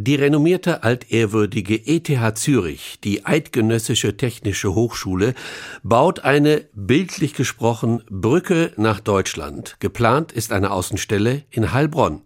Die renommierte altehrwürdige ETH Zürich, die Eidgenössische Technische Hochschule, baut eine, bildlich gesprochen, Brücke nach Deutschland. Geplant ist eine Außenstelle in Heilbronn.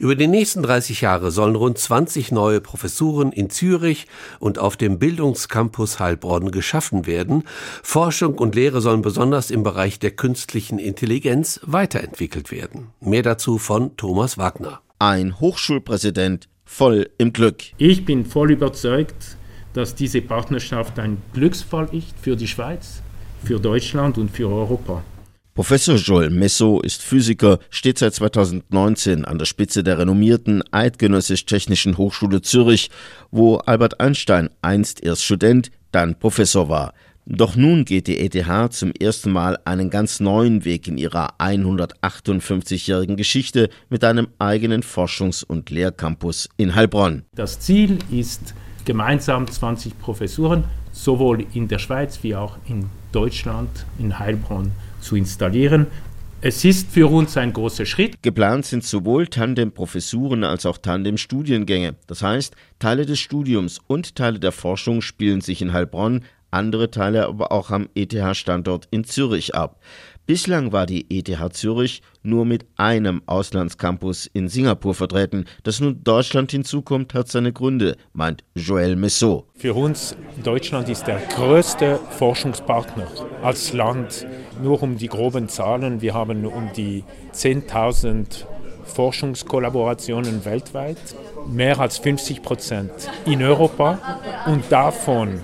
Über die nächsten 30 Jahre sollen rund 20 neue Professuren in Zürich und auf dem Bildungscampus Heilbronn geschaffen werden. Forschung und Lehre sollen besonders im Bereich der künstlichen Intelligenz weiterentwickelt werden. Mehr dazu von Thomas Wagner. Ein Hochschulpräsident voll im Glück. Ich bin voll überzeugt, dass diese Partnerschaft ein Glücksfall ist für die Schweiz, für Deutschland und für Europa. Professor Joel Messo ist Physiker, steht seit 2019 an der Spitze der renommierten Eidgenössisch-Technischen Hochschule Zürich, wo Albert Einstein einst erst Student, dann Professor war. Doch nun geht die ETH zum ersten Mal einen ganz neuen Weg in ihrer 158-jährigen Geschichte mit einem eigenen Forschungs- und Lehrcampus in Heilbronn. Das Ziel ist, gemeinsam 20 Professuren sowohl in der Schweiz wie auch in Deutschland, in Heilbronn, zu installieren. Es ist für uns ein großer Schritt. Geplant sind sowohl Tandem-Professuren als auch Tandem-Studiengänge. Das heißt, Teile des Studiums und Teile der Forschung spielen sich in Heilbronn andere Teile aber auch am ETH-Standort in Zürich ab. Bislang war die ETH Zürich nur mit einem Auslandscampus in Singapur vertreten. Dass nun Deutschland hinzukommt, hat seine Gründe, meint Joël Messot. Für uns Deutschland ist der größte Forschungspartner als Land. Nur um die groben Zahlen, wir haben um die 10.000 Forschungskollaborationen weltweit, mehr als 50 Prozent in Europa und davon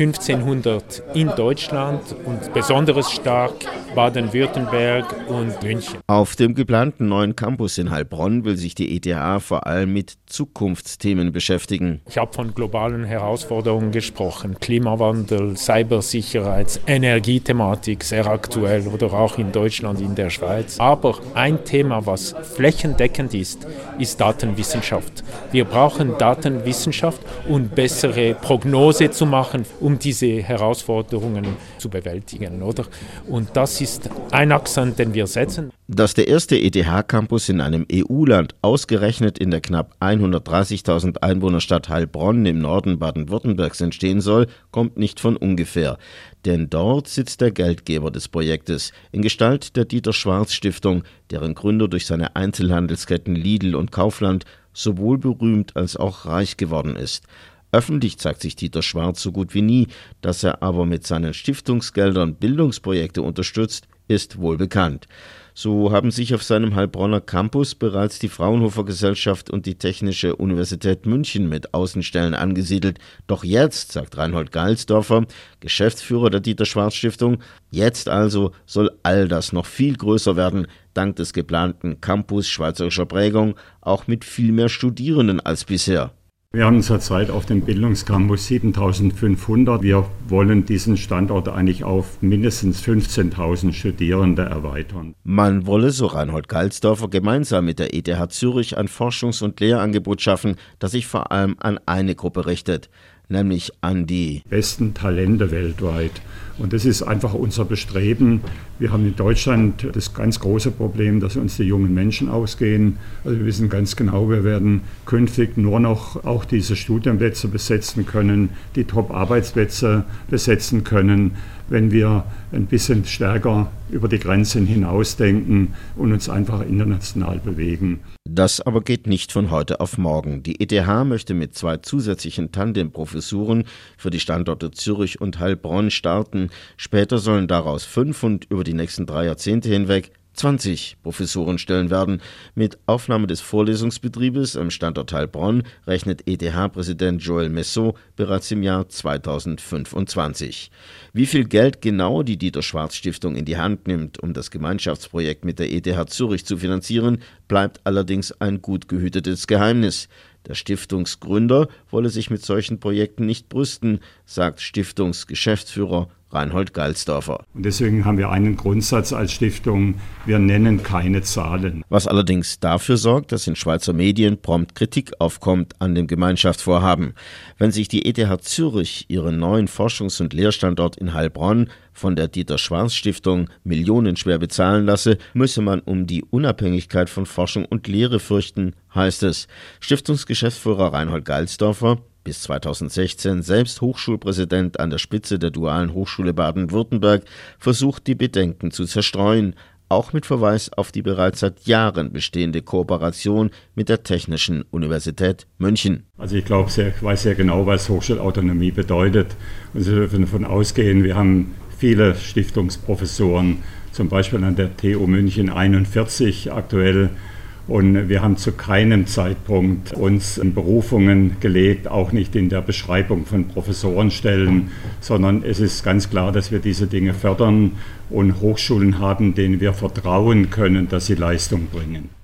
1500 in Deutschland und besonders stark Baden-Württemberg und München. Auf dem geplanten neuen Campus in Heilbronn will sich die ETH vor allem mit Zukunftsthemen beschäftigen. Ich habe von globalen Herausforderungen gesprochen. Klimawandel, Cybersicherheit, Energiethematik, sehr aktuell oder auch in Deutschland, in der Schweiz. Aber ein Thema, was flächendeckend ist, ist Datenwissenschaft. Wir brauchen Datenwissenschaft und bessere Prognose zu machen, um diese Herausforderungen zu bewältigen, oder? Und das ist ein Akzent, den wir setzen. Dass der erste ETH-Campus in einem EU-Land ausgerechnet in der knapp 130.000 Einwohnerstadt Heilbronn im Norden Baden-Württembergs entstehen soll, kommt nicht von ungefähr. Denn dort sitzt der Geldgeber des Projektes in Gestalt der Dieter Schwarz Stiftung, deren Gründer durch seine Einzelhandelsketten Lidl und Kaufland sowohl berühmt als auch reich geworden ist. Öffentlich zeigt sich Dieter Schwarz so gut wie nie, dass er aber mit seinen Stiftungsgeldern Bildungsprojekte unterstützt, ist wohl bekannt. So haben sich auf seinem Heilbronner Campus bereits die Fraunhofer Gesellschaft und die Technische Universität München mit Außenstellen angesiedelt. Doch jetzt, sagt Reinhold Geilsdorfer, Geschäftsführer der Dieter Schwarz Stiftung, jetzt also soll all das noch viel größer werden, dank des geplanten Campus schweizerischer Prägung, auch mit viel mehr Studierenden als bisher. Wir haben zurzeit auf dem Bildungscampus 7500. Wir wollen diesen Standort eigentlich auf mindestens 15.000 Studierende erweitern. Man wolle, so Reinhold Galsdorfer, gemeinsam mit der ETH Zürich ein Forschungs- und Lehrangebot schaffen, das sich vor allem an eine Gruppe richtet nämlich an die besten Talente weltweit. Und das ist einfach unser Bestreben. Wir haben in Deutschland das ganz große Problem, dass uns die jungen Menschen ausgehen. Also wir wissen ganz genau, wir werden künftig nur noch auch diese Studienplätze besetzen können, die Top-Arbeitsplätze besetzen können wenn wir ein bisschen stärker über die Grenzen hinausdenken und uns einfach international bewegen. Das aber geht nicht von heute auf morgen. Die ETH möchte mit zwei zusätzlichen Tandem-Professuren für die Standorte Zürich und Heilbronn starten. Später sollen daraus fünf und über die nächsten drei Jahrzehnte hinweg 20 Professuren stellen werden. Mit Aufnahme des Vorlesungsbetriebes am Standort Heilbronn rechnet ETH-Präsident Joel Messot bereits im Jahr 2025. Wie viel Geld genau die Dieter Schwarz Stiftung in die Hand nimmt, um das Gemeinschaftsprojekt mit der ETH Zürich zu finanzieren, bleibt allerdings ein gut gehütetes Geheimnis. Der Stiftungsgründer wolle sich mit solchen Projekten nicht brüsten, sagt Stiftungsgeschäftsführer Reinhold Geilsdorfer. Und deswegen haben wir einen Grundsatz als Stiftung, wir nennen keine Zahlen. Was allerdings dafür sorgt, dass in Schweizer Medien prompt Kritik aufkommt an dem Gemeinschaftsvorhaben. Wenn sich die ETH Zürich ihren neuen Forschungs- und Lehrstandort in Heilbronn von der Dieter Schwarz Stiftung millionenschwer bezahlen lasse, müsse man um die Unabhängigkeit von Forschung und Lehre fürchten, heißt es. Stiftungsgeschäftsführer Reinhold Geilsdorfer bis 2016 selbst Hochschulpräsident an der Spitze der Dualen Hochschule Baden-Württemberg, versucht die Bedenken zu zerstreuen, auch mit Verweis auf die bereits seit Jahren bestehende Kooperation mit der Technischen Universität München. Also ich glaube, ich weiß sehr genau, was Hochschulautonomie bedeutet. Und Sie dürfen davon ausgehen, wir haben viele Stiftungsprofessoren, zum Beispiel an der TU München 41 aktuell und wir haben zu keinem Zeitpunkt uns in Berufungen gelegt, auch nicht in der Beschreibung von Professorenstellen, sondern es ist ganz klar, dass wir diese Dinge fördern und Hochschulen haben, denen wir vertrauen können, dass sie Leistung bringen.